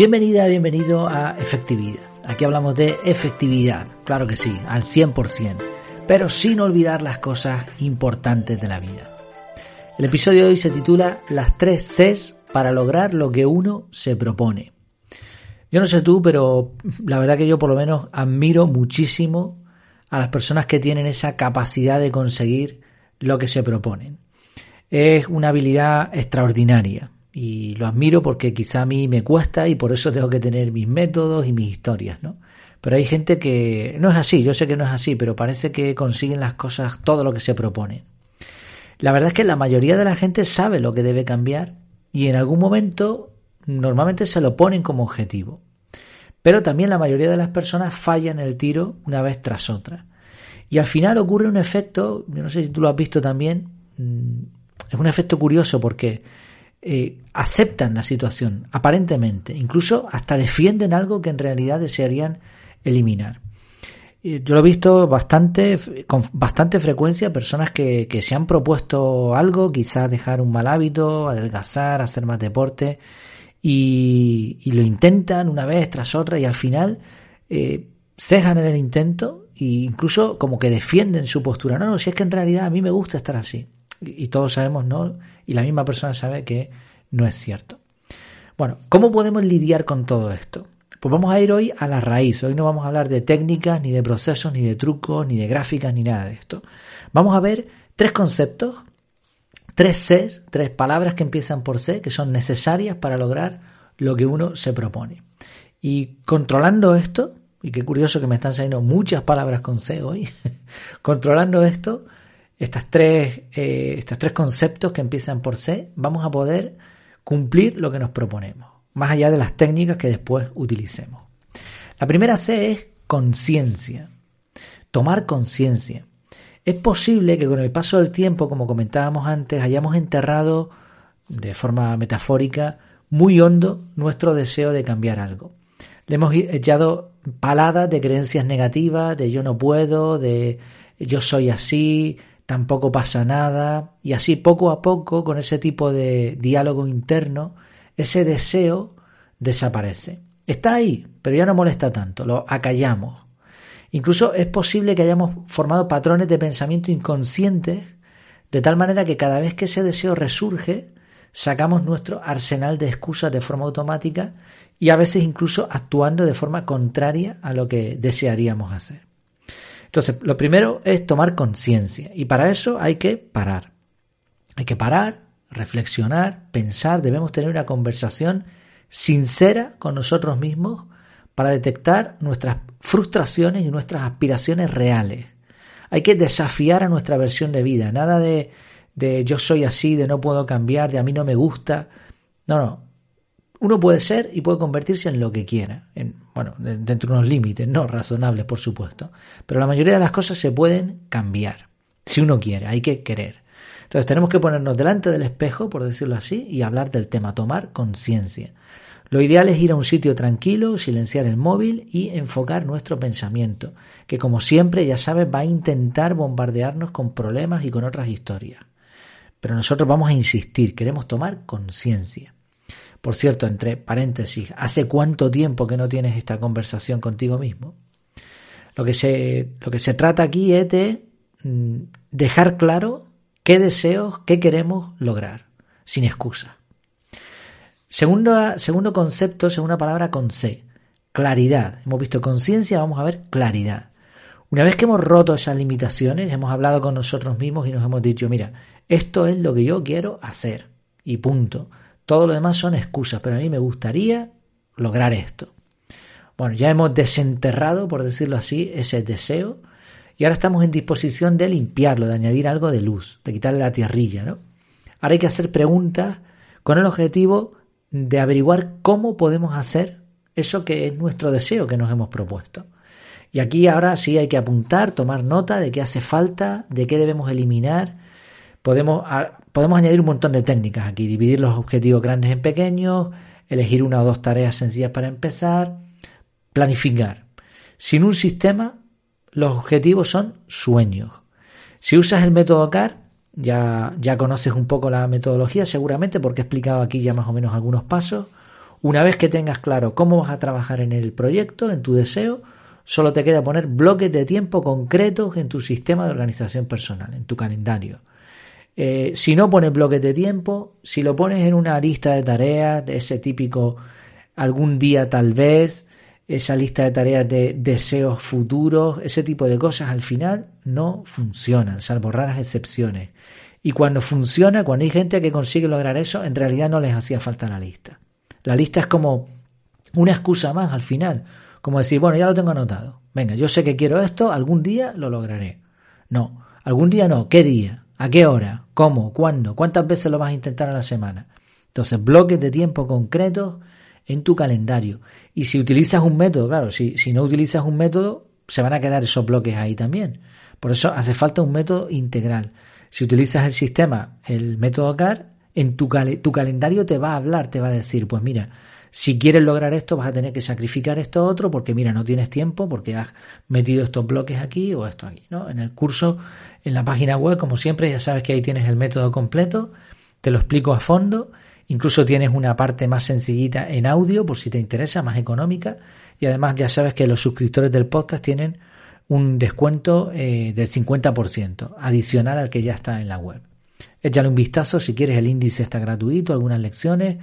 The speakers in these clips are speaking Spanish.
Bienvenida, bienvenido a Efectividad. Aquí hablamos de efectividad, claro que sí, al 100%, pero sin olvidar las cosas importantes de la vida. El episodio de hoy se titula Las tres Cs para lograr lo que uno se propone. Yo no sé tú, pero la verdad que yo por lo menos admiro muchísimo a las personas que tienen esa capacidad de conseguir lo que se proponen. Es una habilidad extraordinaria y lo admiro porque quizá a mí me cuesta y por eso tengo que tener mis métodos y mis historias, ¿no? Pero hay gente que no es así, yo sé que no es así, pero parece que consiguen las cosas todo lo que se proponen. La verdad es que la mayoría de la gente sabe lo que debe cambiar y en algún momento normalmente se lo ponen como objetivo. Pero también la mayoría de las personas fallan el tiro una vez tras otra. Y al final ocurre un efecto, yo no sé si tú lo has visto también, mm, es un efecto curioso porque eh, aceptan la situación, aparentemente, incluso hasta defienden algo que en realidad desearían eliminar. Yo lo he visto bastante, con bastante frecuencia, personas que, que se han propuesto algo, quizás dejar un mal hábito, adelgazar, hacer más deporte, y, y lo intentan una vez tras otra y al final eh, cejan en el intento e incluso como que defienden su postura. No, no, si es que en realidad a mí me gusta estar así. Y, todos sabemos, ¿no? Y la misma persona sabe que no es cierto. Bueno, ¿cómo podemos lidiar con todo esto? Pues vamos a ir hoy a la raíz. Hoy no vamos a hablar de técnicas, ni de procesos, ni de trucos, ni de gráficas, ni nada de esto. Vamos a ver tres conceptos, tres C, tres palabras que empiezan por C, que son necesarias para lograr lo que uno se propone. Y controlando esto, y qué curioso que me están saliendo muchas palabras con C hoy, controlando esto, estas tres, eh, estos tres conceptos que empiezan por C, vamos a poder cumplir lo que nos proponemos más allá de las técnicas que después utilicemos. La primera C es conciencia, tomar conciencia. Es posible que con el paso del tiempo, como comentábamos antes, hayamos enterrado de forma metafórica muy hondo nuestro deseo de cambiar algo. Le hemos echado paladas de creencias negativas, de yo no puedo, de yo soy así, tampoco pasa nada, y así poco a poco, con ese tipo de diálogo interno, ese deseo desaparece. Está ahí, pero ya no molesta tanto, lo acallamos. Incluso es posible que hayamos formado patrones de pensamiento inconscientes de tal manera que cada vez que ese deseo resurge, sacamos nuestro arsenal de excusas de forma automática y a veces incluso actuando de forma contraria a lo que desearíamos hacer. Entonces, lo primero es tomar conciencia y para eso hay que parar. Hay que parar, reflexionar, pensar, debemos tener una conversación sincera con nosotros mismos para detectar nuestras frustraciones y nuestras aspiraciones reales. Hay que desafiar a nuestra versión de vida, nada de, de yo soy así, de no puedo cambiar, de a mí no me gusta. No, no. Uno puede ser y puede convertirse en lo que quiera, en, bueno, dentro de unos límites, no razonables, por supuesto. Pero la mayoría de las cosas se pueden cambiar, si uno quiere, hay que querer. Entonces tenemos que ponernos delante del espejo, por decirlo así, y hablar del tema, tomar conciencia. Lo ideal es ir a un sitio tranquilo, silenciar el móvil y enfocar nuestro pensamiento, que como siempre, ya sabes, va a intentar bombardearnos con problemas y con otras historias. Pero nosotros vamos a insistir, queremos tomar conciencia. Por cierto, entre paréntesis, ¿hace cuánto tiempo que no tienes esta conversación contigo mismo? Lo que se, lo que se trata aquí es de mm, dejar claro qué deseos, qué queremos lograr, sin excusa. Segundo, segundo concepto, segunda palabra con C, claridad. Hemos visto conciencia, vamos a ver claridad. Una vez que hemos roto esas limitaciones, hemos hablado con nosotros mismos y nos hemos dicho, mira, esto es lo que yo quiero hacer y punto. Todo lo demás son excusas, pero a mí me gustaría lograr esto. Bueno, ya hemos desenterrado, por decirlo así, ese deseo y ahora estamos en disposición de limpiarlo, de añadir algo de luz, de quitarle la tierrilla, ¿no? Ahora hay que hacer preguntas con el objetivo de averiguar cómo podemos hacer eso que es nuestro deseo que nos hemos propuesto. Y aquí ahora sí hay que apuntar, tomar nota de qué hace falta, de qué debemos eliminar. Podemos, podemos añadir un montón de técnicas aquí, dividir los objetivos grandes en pequeños, elegir una o dos tareas sencillas para empezar, planificar. Sin un sistema los objetivos son sueños. Si usas el método CAR, ya, ya conoces un poco la metodología seguramente porque he explicado aquí ya más o menos algunos pasos. Una vez que tengas claro cómo vas a trabajar en el proyecto, en tu deseo, solo te queda poner bloques de tiempo concretos en tu sistema de organización personal, en tu calendario. Eh, si no pones bloques de tiempo, si lo pones en una lista de tareas, de ese típico algún día tal vez, esa lista de tareas de deseos futuros, ese tipo de cosas al final no funcionan, salvo raras excepciones. Y cuando funciona, cuando hay gente que consigue lograr eso, en realidad no les hacía falta la lista. La lista es como una excusa más al final, como decir, bueno, ya lo tengo anotado. Venga, yo sé que quiero esto, algún día lo lograré. No, algún día no, ¿qué día? ¿A qué hora? ¿Cómo? ¿Cuándo? ¿Cuántas veces lo vas a intentar a la semana? Entonces, bloques de tiempo concretos en tu calendario. Y si utilizas un método, claro, si, si no utilizas un método, se van a quedar esos bloques ahí también. Por eso hace falta un método integral. Si utilizas el sistema, el método CAR, en tu, tu calendario te va a hablar, te va a decir, pues mira, si quieres lograr esto vas a tener que sacrificar esto otro porque mira, no tienes tiempo porque has metido estos bloques aquí o esto aquí, ¿no? En el curso, en la página web, como siempre, ya sabes que ahí tienes el método completo, te lo explico a fondo, incluso tienes una parte más sencillita en audio por si te interesa, más económica, y además ya sabes que los suscriptores del podcast tienen un descuento eh, del 50% adicional al que ya está en la web. Échale un vistazo si quieres, el índice está gratuito, algunas lecciones,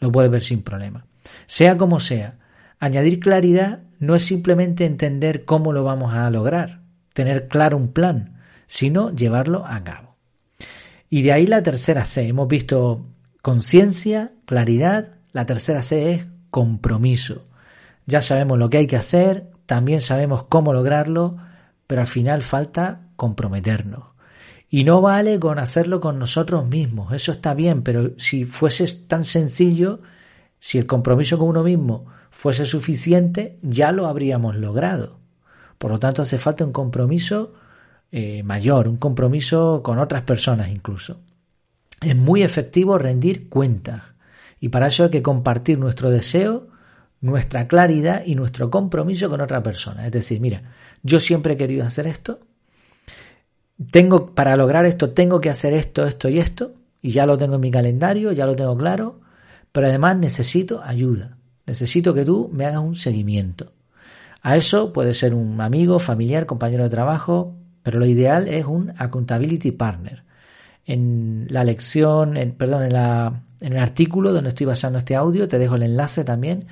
lo puedes ver sin problema. Sea como sea, añadir claridad no es simplemente entender cómo lo vamos a lograr, tener claro un plan, sino llevarlo a cabo. Y de ahí la tercera C. Hemos visto conciencia, claridad, la tercera C es compromiso. Ya sabemos lo que hay que hacer, también sabemos cómo lograrlo, pero al final falta comprometernos. Y no vale con hacerlo con nosotros mismos, eso está bien, pero si fuese tan sencillo, si el compromiso con uno mismo fuese suficiente, ya lo habríamos logrado. Por lo tanto, hace falta un compromiso eh, mayor, un compromiso con otras personas incluso. Es muy efectivo rendir cuentas y para eso hay que compartir nuestro deseo nuestra claridad y nuestro compromiso con otra persona. Es decir, mira, yo siempre he querido hacer esto, tengo para lograr esto tengo que hacer esto, esto y esto, y ya lo tengo en mi calendario, ya lo tengo claro, pero además necesito ayuda, necesito que tú me hagas un seguimiento. A eso puede ser un amigo, familiar, compañero de trabajo, pero lo ideal es un accountability partner. En la lección, en, perdón, en, el artículo donde estoy basando este audio, te dejo el enlace también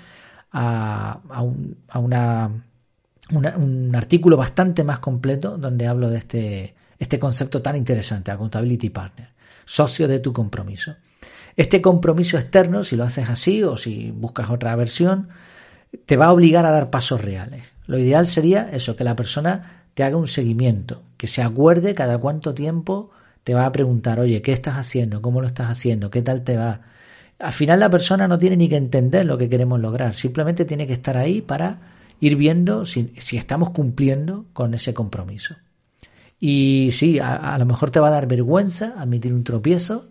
a, un, una, un artículo bastante más completo donde hablo de este, este concepto tan interesante, Accountability Partner, socio de tu compromiso. Este compromiso externo, si lo haces así o si buscas otra versión, te va a obligar a dar pasos reales. Lo ideal sería eso, que la persona te haga un seguimiento, que se acuerde cada cuánto tiempo te va a preguntar, oye, ¿qué estás haciendo? ¿Cómo lo estás haciendo? ¿Qué tal te va? Al final la persona no tiene ni que entender lo que queremos lograr, simplemente tiene que estar ahí para ir viendo si, estamos cumpliendo con ese compromiso. Y sí, a, lo mejor te va a dar vergüenza admitir un tropiezo,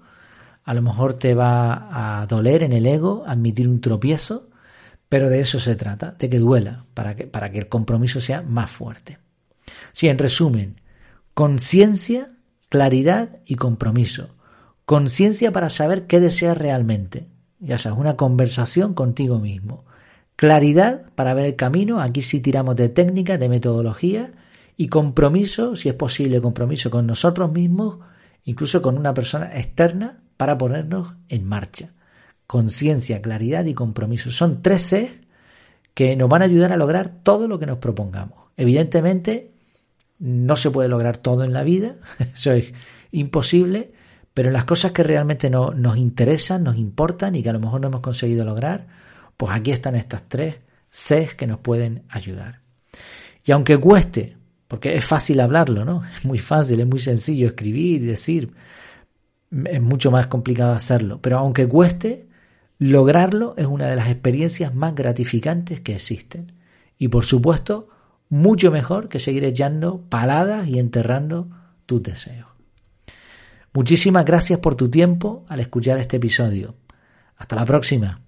a lo mejor te va a doler en el ego admitir un tropiezo, pero de eso se trata, de que duela, para que, para que el compromiso sea más fuerte. Sí, en resumen, conciencia, claridad y compromiso. Conciencia para saber qué deseas realmente. Ya sabes, una conversación contigo mismo. Claridad para ver el camino. Aquí sí tiramos de técnica, de metodología. Y compromiso, si es posible, compromiso con nosotros mismos, incluso con una persona externa, para ponernos en marcha. Conciencia, claridad y compromiso. Son tres C que nos van a ayudar a lograr todo lo que nos propongamos. Evidentemente, no se puede lograr todo en la vida, eso es imposible, pero en las cosas que realmente no, nos interesan, nos importan y que a lo mejor no hemos conseguido lograr, pues aquí están estas tres Cs que nos pueden ayudar. Y aunque cueste, porque es fácil hablarlo, ¿no? Es muy fácil, es muy sencillo escribir y decir, es mucho más complicado hacerlo, pero aunque cueste, lograrlo es una de las experiencias más gratificantes que existen. Y por supuesto, mucho mejor que seguir echando paladas y enterrando tus deseos. Muchísimas gracias por tu tiempo al escuchar este episodio. Hasta la próxima.